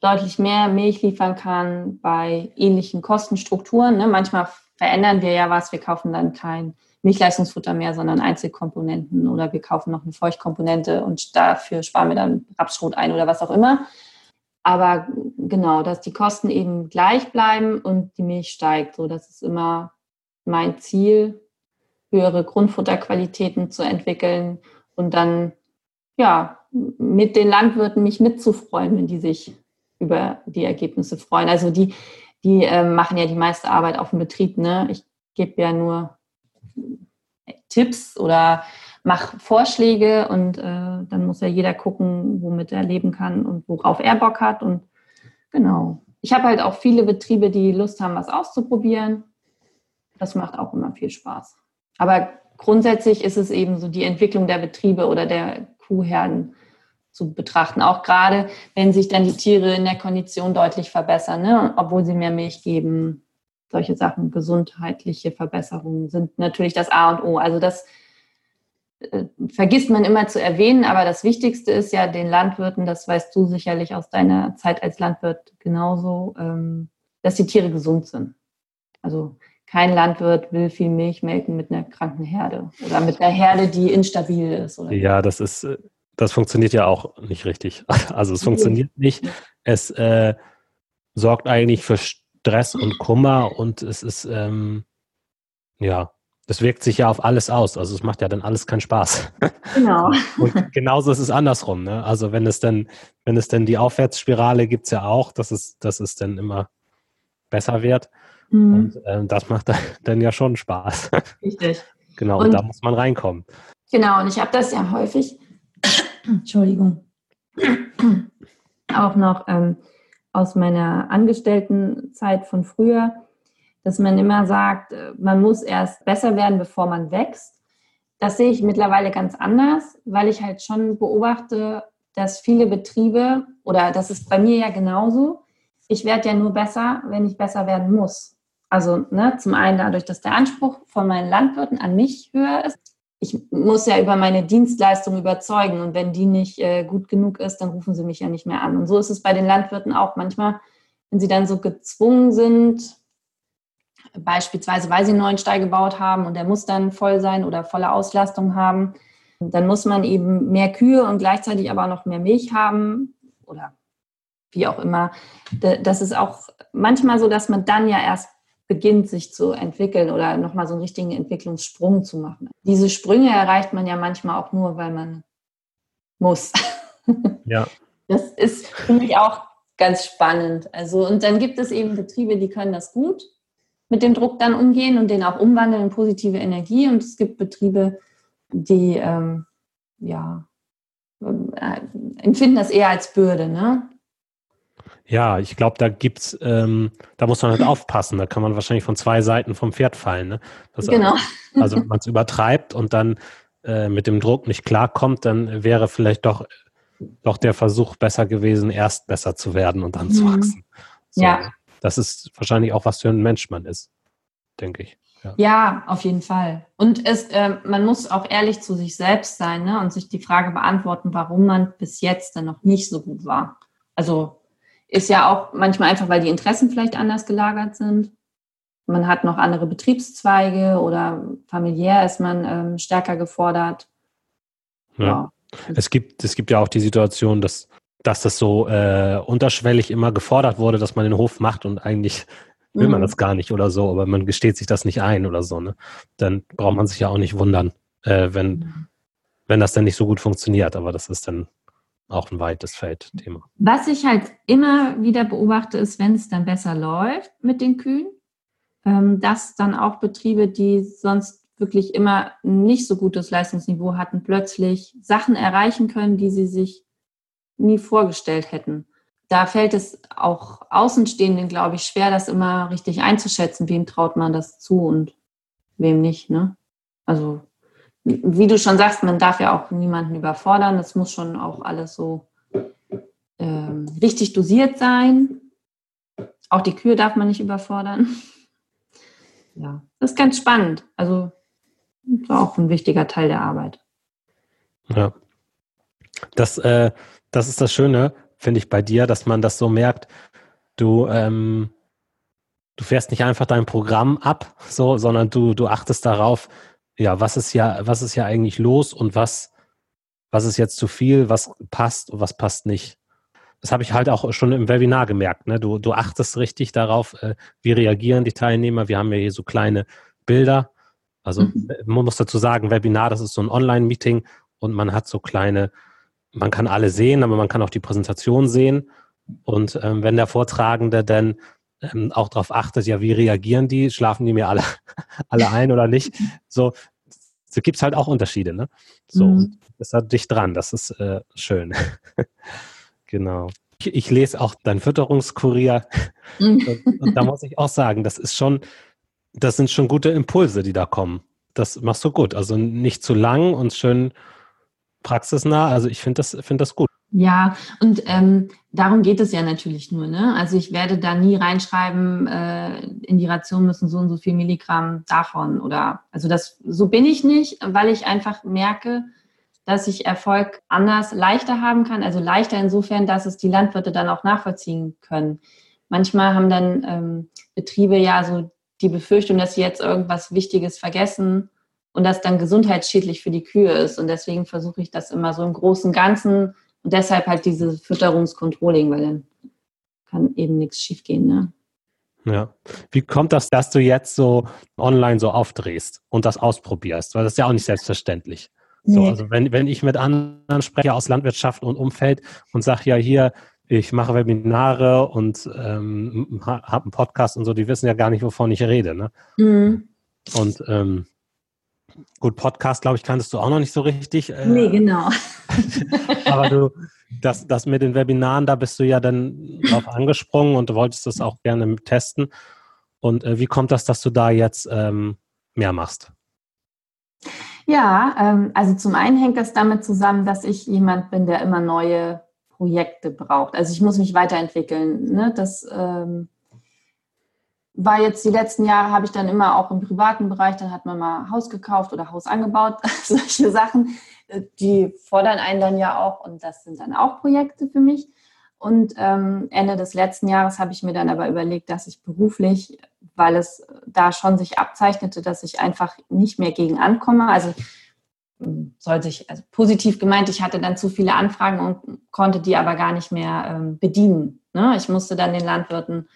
deutlich mehr Milch liefern kann bei ähnlichen Kostenstrukturen. Ne? Manchmal verändern wir ja was, wir kaufen dann kein nicht Leistungsfutter mehr, sondern Einzelkomponenten oder wir kaufen noch eine Feuchtkomponente und dafür sparen wir dann Rapsschrot ein oder was auch immer. Aber genau, dass die Kosten eben gleich bleiben und die Milch steigt. So, das ist immer mein Ziel, höhere Grundfutterqualitäten zu entwickeln und dann ja mit den Landwirten mich mitzufreuen, wenn die sich über die Ergebnisse freuen. Also die, die äh, machen ja die meiste Arbeit auf dem Betrieb. Ne? Ich gebe ja nur Tipps oder mach Vorschläge und äh, dann muss ja jeder gucken, womit er leben kann und worauf er Bock hat und genau. ich habe halt auch viele Betriebe, die Lust haben, was auszuprobieren. Das macht auch immer viel Spaß. Aber grundsätzlich ist es eben so die Entwicklung der Betriebe oder der Kuhherden zu betrachten. Auch gerade, wenn sich dann die Tiere in der Kondition deutlich verbessern, ne? obwohl sie mehr Milch geben. Solche Sachen, gesundheitliche Verbesserungen sind natürlich das A und O. Also das äh, vergisst man immer zu erwähnen, aber das Wichtigste ist ja den Landwirten, das weißt du sicherlich aus deiner Zeit als Landwirt genauso, ähm, dass die Tiere gesund sind. Also kein Landwirt will viel Milch melken mit einer kranken Herde oder mit einer Herde, die instabil ist. Oder ja, das ist, äh, das funktioniert ja auch nicht richtig. <laughs> Also es funktioniert nicht. Es äh, sorgt eigentlich für Stress und Kummer und es ist, ähm, ja, das wirkt sich ja auf alles aus. Also es macht ja dann alles keinen Spaß. <laughs> Genau. <laughs> Und genauso ist es andersrum. Ne? Also wenn es dann, wenn es dann die Aufwärtsspirale gibt es ja auch, dass es, dass es dann immer besser wird. Mhm. Und ähm, das macht dann ja schon Spaß. Richtig. genau, und, und da muss man reinkommen. Genau, und ich habe das ja häufig, Entschuldigung, auch noch ähm, aus meiner Angestelltenzeit von früher, dass man immer sagt, äh, man muss erst besser werden, bevor man wächst. Das sehe ich mittlerweile ganz anders, weil ich halt schon beobachte, dass viele Betriebe, oder das ist bei mir ja genauso, ich werde ja nur besser, wenn ich besser werden muss. Also ne, zum einen dadurch, dass der Anspruch von meinen Landwirten an mich höher ist. Ich muss ja über meine Dienstleistung überzeugen und wenn die nicht äh, gut genug ist, dann rufen sie mich ja nicht mehr an. Und so ist es bei den Landwirten auch manchmal, wenn sie dann so gezwungen sind, beispielsweise weil sie einen neuen Stall gebaut haben und der muss dann voll sein oder volle Auslastung haben, dann muss man eben mehr Kühe und gleichzeitig aber noch mehr Milch haben oder wie auch immer. Das ist auch manchmal so, dass man dann ja erst beginnt, sich zu entwickeln oder nochmal so einen richtigen Entwicklungssprung zu machen. Diese Sprünge erreicht man ja manchmal auch nur, weil man muss. <laughs> Ja. Das ist für mich auch ganz spannend. Also, und dann gibt es eben Betriebe, die können das gut mit dem Druck dann umgehen und den auch umwandeln in positive Energie. Und es gibt Betriebe, die ähm, ja, äh, empfinden das eher als Bürde, ne? Ja, ich glaube, da gibt's, ähm, da muss man halt aufpassen. Da kann man wahrscheinlich von zwei Seiten vom Pferd fallen. Ne? Das genau. Also, wenn man es übertreibt und dann äh, mit dem Druck nicht klarkommt, dann wäre vielleicht doch, doch der Versuch besser gewesen, erst besser zu werden und dann mhm. zu wachsen. So, ja. Das ist wahrscheinlich auch, was für ein Mensch man ist, denke ich. Ja. ja, auf jeden Fall. Und es, äh, man muss auch ehrlich zu sich selbst sein ne? und sich die Frage beantworten, warum man bis jetzt dann noch nicht so gut war. Also ist ja auch manchmal einfach, weil die Interessen vielleicht anders gelagert sind. Man hat noch andere Betriebszweige oder familiär ist man ähm, stärker gefordert. Ja. ja. Es, gibt, es gibt ja auch die Situation, dass, dass das so äh, unterschwellig immer gefordert wurde, dass man den Hof macht und eigentlich will mhm. man das gar nicht oder so, aber man gesteht sich das nicht ein oder so. Ne? Dann braucht man sich ja auch nicht wundern, äh, wenn, mhm. wenn das dann nicht so gut funktioniert. Aber das ist dann auch ein weites Feldthema. Was ich halt immer wieder beobachte, ist, wenn es dann besser läuft mit den Kühen, ähm, dass dann auch Betriebe, die sonst wirklich immer nicht so gutes Leistungsniveau hatten, plötzlich Sachen erreichen können, die sie sich nie vorgestellt hätten. Da fällt es auch Außenstehenden, glaube ich, schwer, das immer richtig einzuschätzen. Wem traut man das zu und wem nicht, ne? Also wie du schon sagst, man darf ja auch niemanden überfordern. Das muss schon auch alles so ähm, richtig dosiert sein. Auch die Kühe darf man nicht überfordern. <laughs> Ja, das ist ganz spannend. Also das auch ein wichtiger Teil der Arbeit. Ja. Das, äh, das ist das Schöne, finde ich, bei dir, dass man das so merkt. Du, ähm, du fährst nicht einfach dein Programm ab, so, sondern du, du achtest darauf, ja, was ist ja, was ist ja eigentlich los und was, was ist jetzt zu viel, was passt und was passt nicht. Das habe ich halt auch schon im Webinar gemerkt. Ne? Du, du achtest richtig darauf, äh, wie reagieren die Teilnehmer. Wir haben ja hier so kleine Bilder. Also mhm. man muss dazu sagen, Webinar, das ist so ein Online-Meeting und man hat so kleine, man kann alle sehen, aber man kann auch die Präsentation sehen. Und ähm, wenn der Vortragende dann ähm, auch darauf achtet, ja, wie reagieren die? Schlafen die mir alle, <laughs> alle ein oder nicht? So, so gibt es halt auch Unterschiede, ne? So, mhm. das hat dich dran, das ist äh, schön. <laughs> genau. ich, ich lese auch dein Fütterungskurier und, und da muss ich auch sagen, das ist schon, das sind schon gute Impulse, die da kommen. Das machst du gut. Also nicht zu lang und schön praxisnah. Also ich finde das, finde das gut. Ja, und ähm, darum geht es ja natürlich nur. Ne? Also ich werde da nie reinschreiben, äh, in die Ration müssen so und so viel Milligramm davon oder also das so bin ich nicht, weil ich einfach merke, dass ich Erfolg anders leichter haben kann. Also leichter insofern, dass es die Landwirte dann auch nachvollziehen können. Manchmal haben dann ähm, Betriebe ja so die Befürchtung, dass sie jetzt irgendwas Wichtiges vergessen und das dann gesundheitsschädlich für die Kühe ist. Und deswegen versuche ich das immer so im großen Ganzen und deshalb halt dieses Fütterungskontrolling, weil dann kann eben nichts schiefgehen. Ne? Ja. Wie kommt das, dass du jetzt so online so aufdrehst und das ausprobierst? Weil das ist ja auch nicht selbstverständlich. So, nee. also wenn, wenn ich mit anderen spreche aus Landwirtschaft und Umfeld und sage ja hier, ich mache Webinare und ähm, habe einen Podcast und so, die wissen ja gar nicht, wovon ich rede. Ne? Mhm. Und ähm, Gut, Podcast, glaube ich, kanntest du auch noch nicht so richtig. Äh, nee, genau. <laughs> aber du, das, das mit den Webinaren, da bist du ja dann drauf angesprungen und du wolltest das auch gerne testen. Und äh, wie kommt das, dass du da jetzt ähm, mehr machst? Ja, ähm, also zum einen hängt das damit zusammen, dass ich jemand bin, der immer neue Projekte braucht. Also ich muss mich weiterentwickeln. Ne? Das ähm, war jetzt die letzten Jahre, habe ich dann immer auch im privaten Bereich, dann hat man mal Haus gekauft oder Haus angebaut, <laughs> solche Sachen, die fordern einen dann ja auch und das sind dann auch Projekte für mich. Und ähm, Ende des letzten Jahres habe ich mir dann aber überlegt, dass ich beruflich, weil es da schon sich abzeichnete, dass ich einfach nicht mehr gegen ankomme. Also hm, soll sich, also positiv gemeint, ich hatte dann zu viele Anfragen und konnte die aber gar nicht mehr ähm, bedienen. Ne? Ich musste dann den Landwirten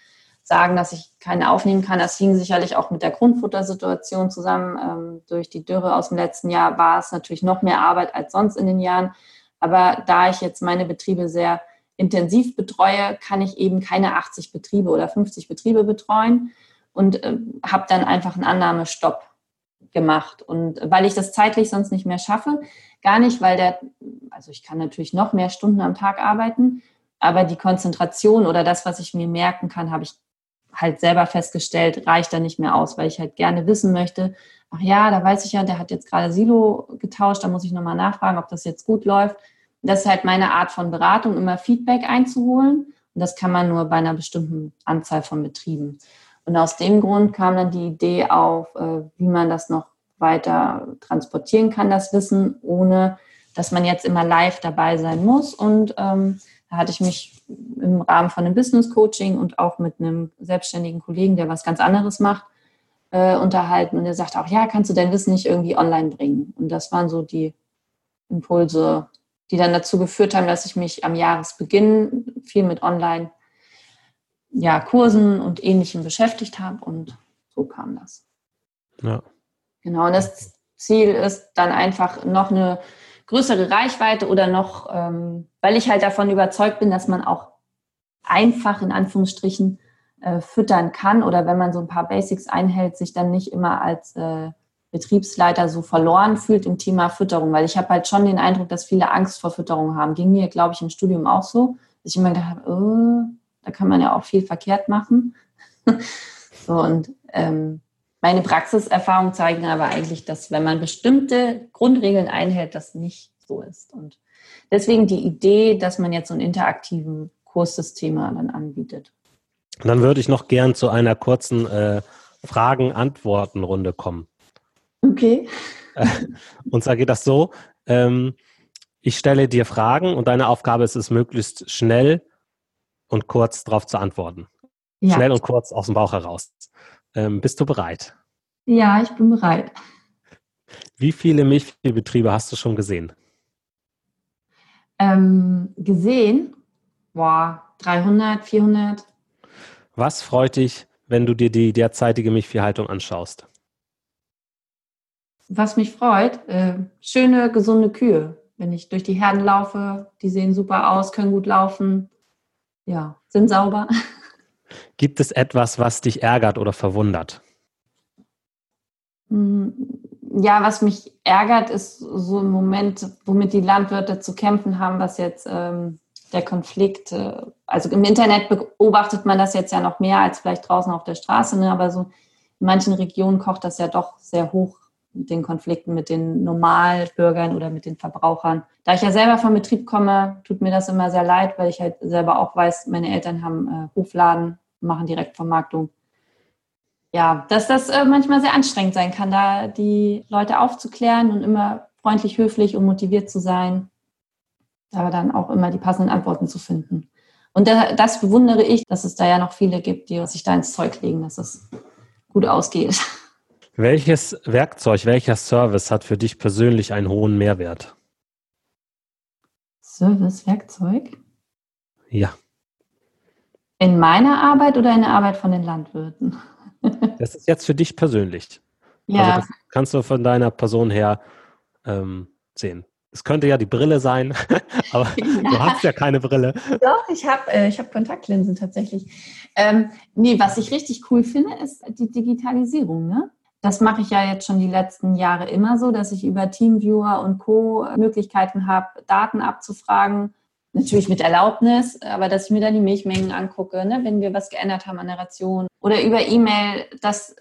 sagen, dass ich keine aufnehmen kann. Das hing sicherlich auch mit der Grundfuttersituation zusammen. Ähm, durch die Dürre aus dem letzten Jahr war es natürlich noch mehr Arbeit als sonst in den Jahren. Aber da ich jetzt meine Betriebe sehr intensiv betreue, kann ich eben keine 80 Betriebe oder 50 Betriebe betreuen und äh, habe dann einfach einen Annahmestopp gemacht. Und weil ich das zeitlich sonst nicht mehr schaffe, gar nicht, weil der, also ich kann natürlich noch mehr Stunden am Tag arbeiten, aber die Konzentration oder das, was ich mir merken kann, habe ich halt selber festgestellt, reicht da nicht mehr aus, weil ich halt gerne wissen möchte, ach ja, da weiß ich ja, der hat jetzt gerade Silo getauscht, da muss ich nochmal nachfragen, ob das jetzt gut läuft. Das ist halt meine Art von Beratung, immer Feedback einzuholen. Und das kann man nur bei einer bestimmten Anzahl von Betrieben. Und aus dem Grund kam dann die Idee auf, äh, wie man das noch weiter transportieren kann, das Wissen, ohne dass man jetzt immer live dabei sein muss. Und ähm, da hatte ich mich im Rahmen von einem Business Coaching und auch mit einem selbstständigen Kollegen, der was ganz anderes macht, äh, unterhalten. Und er sagte auch, ja, kannst du dein Wissen nicht irgendwie online bringen? Und das waren so die Impulse, die dann dazu geführt haben, dass ich mich am Jahresbeginn viel mit Online ja, Kursen und Ähnlichem beschäftigt habe und so kam das. Ja. Genau, und das Ziel ist dann einfach noch eine größere Reichweite oder noch, ähm, weil ich halt davon überzeugt bin, dass man auch einfach in Anführungsstrichen äh, füttern kann oder wenn man so ein paar Basics einhält, sich dann nicht immer als äh, Betriebsleiter so verloren fühlt im Thema Fütterung, weil ich habe halt schon den Eindruck, dass viele Angst vor Fütterung haben. Ging mir, glaube ich, im Studium auch so, dass ich immer gedacht habe, oh, da kann man ja auch viel verkehrt machen. <laughs> so und ähm, meine Praxiserfahrungen zeigen aber eigentlich, dass wenn man bestimmte Grundregeln einhält, das nicht so ist. Und deswegen die Idee, dass man jetzt so einen interaktiven Kurssystem dann anbietet. Dann würde ich noch gern zu einer kurzen äh, Fragen-Antworten-Runde kommen. Okay. <laughs> und zwar geht das so: ähm, Ich stelle dir Fragen und deine Aufgabe ist es, möglichst schnell und kurz darauf zu antworten. Ja. Schnell und kurz aus dem Bauch heraus. Ähm, bist du bereit? Ja, ich bin bereit. Wie viele Milchviehbetriebe hast du schon gesehen? Ähm, gesehen? Boah, 300, 400. Was freut dich, wenn du dir die derzeitige Milchviehhaltung anschaust? Was mich freut, äh, schöne, gesunde Kühe. Wenn ich durch die Herden laufe, die sehen super aus, können gut laufen, ja, sind sauber. <laughs> Gibt es etwas, was dich ärgert oder verwundert? Hm, ja, was mich ärgert, ist so im Moment, womit die Landwirte zu kämpfen haben, was jetzt ähm, der Konflikt, äh, also im Internet beobachtet man das jetzt ja noch mehr als vielleicht draußen auf der Straße, ne? aber so in manchen Regionen kocht das ja doch sehr hoch mit den Konflikten mit den Normalbürgern oder mit den Verbrauchern. Da ich ja selber vom Betrieb komme, tut mir das immer sehr leid, weil ich halt selber auch weiß, meine Eltern haben äh, Hofladen, machen Direktvermarktung. Ja, dass das äh, manchmal sehr anstrengend sein kann, da die Leute aufzuklären und immer freundlich, höflich und motiviert zu sein, aber dann auch immer die passenden Antworten zu finden. Und da, das bewundere ich, dass es da ja noch viele gibt, die sich da ins Zeug legen, dass es gut ausgeht. Welches Werkzeug, welcher Service hat für dich persönlich einen hohen Mehrwert? Service, Werkzeug? Ja. In meiner Arbeit oder in der Arbeit von den Landwirten? <laughs> das ist jetzt für dich persönlich. Ja. Also das kannst du von deiner Person her ähm, sehen. Es könnte ja die Brille sein, <laughs> aber <laughs> ja. du hast ja keine Brille. Doch, ich habe äh, hab Kontaktlinsen tatsächlich. Ähm, nee, was ich richtig cool finde, ist die Digitalisierung. Ne? Das mache ich ja jetzt schon die letzten Jahre immer so, dass ich über Teamviewer und Co. Möglichkeiten habe, Daten abzufragen. Natürlich mit Erlaubnis, aber dass ich mir dann die Milchmengen angucke, ne, wenn wir was geändert haben an der Ration. Oder über E-Mail das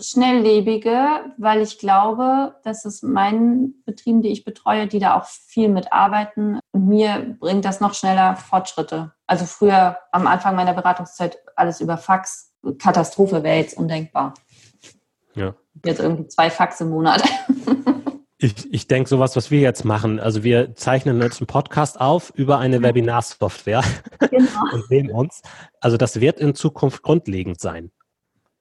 Schnelllebige, weil ich glaube, dass es meinen Betrieben, die ich betreue, die da auch viel mitarbeiten und mir bringt das noch schneller Fortschritte. Also früher am Anfang meiner Beratungszeit alles über Fax, Katastrophe wäre jetzt undenkbar. Ja. Jetzt irgendwie zwei Fax im Monat. <laughs> Ich, ich denke, sowas, was wir jetzt machen, also wir zeichnen jetzt einen Podcast auf über eine Webinarsoftware <laughs> genau. und sehen uns. Also das wird in Zukunft grundlegend sein.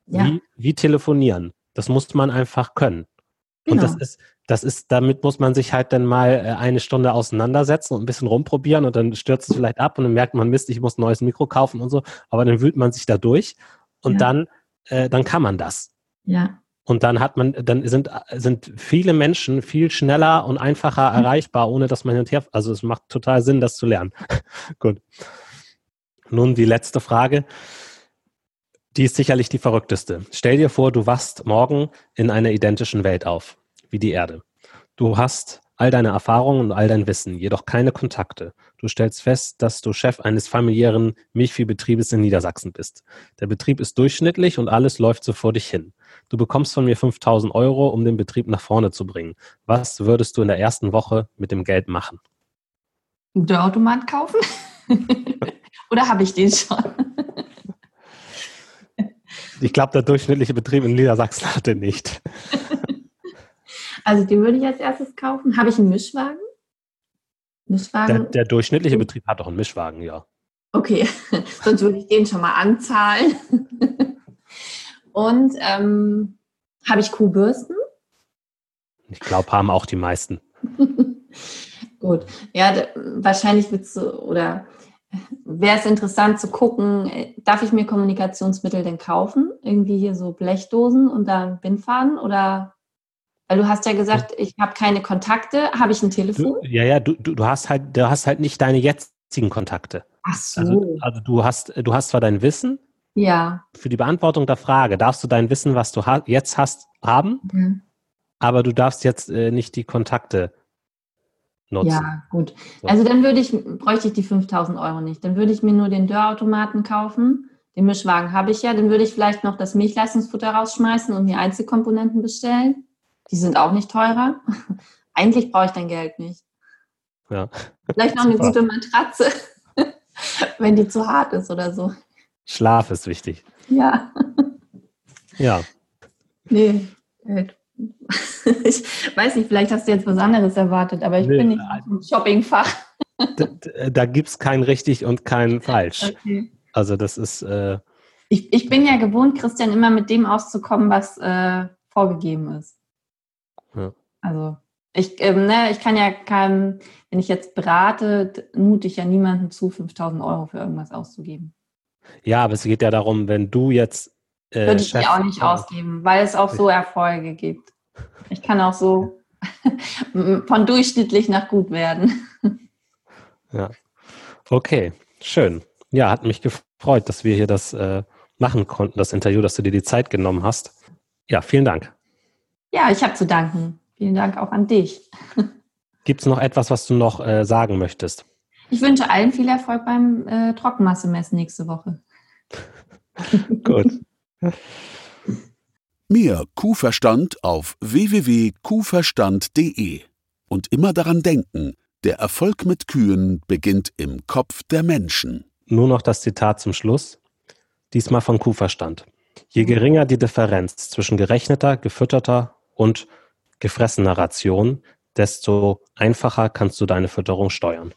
Ja. Wie, wie telefonieren. Das muss man einfach können. Genau. Und das ist, das ist, damit muss man sich halt dann mal äh, eine Stunde auseinandersetzen und ein bisschen rumprobieren und dann stürzt es vielleicht ab und dann merkt man, Mist, ich muss ein neues Mikro kaufen und so, aber dann wühlt man sich da durch und ja. dann, äh, dann kann man das. Ja. Und dann hat man, dann sind, sind viele Menschen viel schneller und einfacher mhm. erreichbar, ohne dass man hin und her, also es macht total Sinn, das zu lernen. <laughs> Gut. Nun die letzte Frage. Die ist sicherlich die verrückteste. Stell dir vor, du wachst morgen in einer identischen Welt auf, wie die Erde. Du hast all deine Erfahrungen und all dein Wissen, jedoch keine Kontakte. Du stellst fest, dass du Chef eines familiären Milchviehbetriebes in Niedersachsen bist. Der Betrieb ist durchschnittlich und alles läuft so vor dich hin. Du bekommst von mir 5000 Euro, um den Betrieb nach vorne zu bringen. Was würdest du in der ersten Woche mit dem Geld machen? Der Automat kaufen? <laughs> Oder habe ich den schon? ich glaube, der durchschnittliche Betrieb in Niedersachsen hat den nicht. <laughs> Also den würde ich als erstes kaufen. Habe ich einen Mischwagen? Mischwagen? Der, der durchschnittliche Betrieb hat doch einen Mischwagen, ja. Okay, <laughs> sonst würde ich den schon mal anzahlen. Und ähm, habe ich Kuhbürsten? Ich glaube, haben auch die meisten. <laughs> Gut, ja, wahrscheinlich wird es oder wäre es interessant zu gucken, darf ich mir Kommunikationsmittel denn kaufen? Irgendwie hier so Blechdosen und da Bindfaden oder weil du hast ja gesagt, ich habe keine Kontakte, habe ich ein Telefon? Du, ja, ja, du, du, hast halt, du hast halt nicht deine jetzigen Kontakte. Ach so. Also, also du hast, du hast zwar dein Wissen, ja. Für die Beantwortung der Frage darfst du dein Wissen, was du ha jetzt hast, haben, mhm. aber du darfst jetzt äh, nicht die Kontakte nutzen. Ja, gut. So. Also dann würde ich, bräuchte ich die 5000 Euro nicht. Dann würde ich mir nur den Dörrautomaten kaufen. Den Mischwagen habe ich ja. Dann würde ich vielleicht noch das Milchleistungsfutter rausschmeißen und mir Einzelkomponenten bestellen. Die sind auch nicht teurer. <laughs> Eigentlich brauche ich dein Geld nicht. Ja. Vielleicht noch eine gute Matratze, <laughs> wenn die zu hart ist oder so. Schlaf ist wichtig. Ja. Ja. Nee. Ich weiß nicht, vielleicht hast du jetzt was anderes erwartet, aber ich nee, bin nicht im Shoppingfach. Da, da gibt es kein richtig und kein falsch. Okay. Also das ist. Äh, ich, ich bin ja gewohnt, Christian, immer mit dem auszukommen, was äh, vorgegeben ist. Ja. Also ich, ähm, ne, ich kann ja keinem, wenn ich jetzt berate, mute ich ja niemandem zu, 5000 Euro für irgendwas auszugeben. Ja, aber es geht ja darum, wenn du jetzt. Äh, Würde ich Chef, die auch nicht ausgeben, weil es auch so Erfolge gibt. Ich kann auch so <laughs> von durchschnittlich nach gut werden. Ja. Okay, schön. Ja, hat mich gefreut, dass wir hier das äh, machen konnten, das Interview, dass du dir die Zeit genommen hast. Ja, vielen Dank. Ja, ich habe zu danken. Vielen Dank auch an dich. Gibt es noch etwas, was du noch äh, sagen möchtest? Ich wünsche allen viel Erfolg beim äh, Trockenmassemessen nächste Woche. <laughs> Gut. Mehr Kuhverstand auf www.kuhverstand.de. Und immer daran denken, der Erfolg mit Kühen beginnt im Kopf der Menschen. Nur noch das Zitat zum Schluss, diesmal von Kuhverstand. Je geringer die Differenz zwischen gerechneter, gefütterter und gefressener Ration, desto einfacher kannst du deine Fütterung steuern.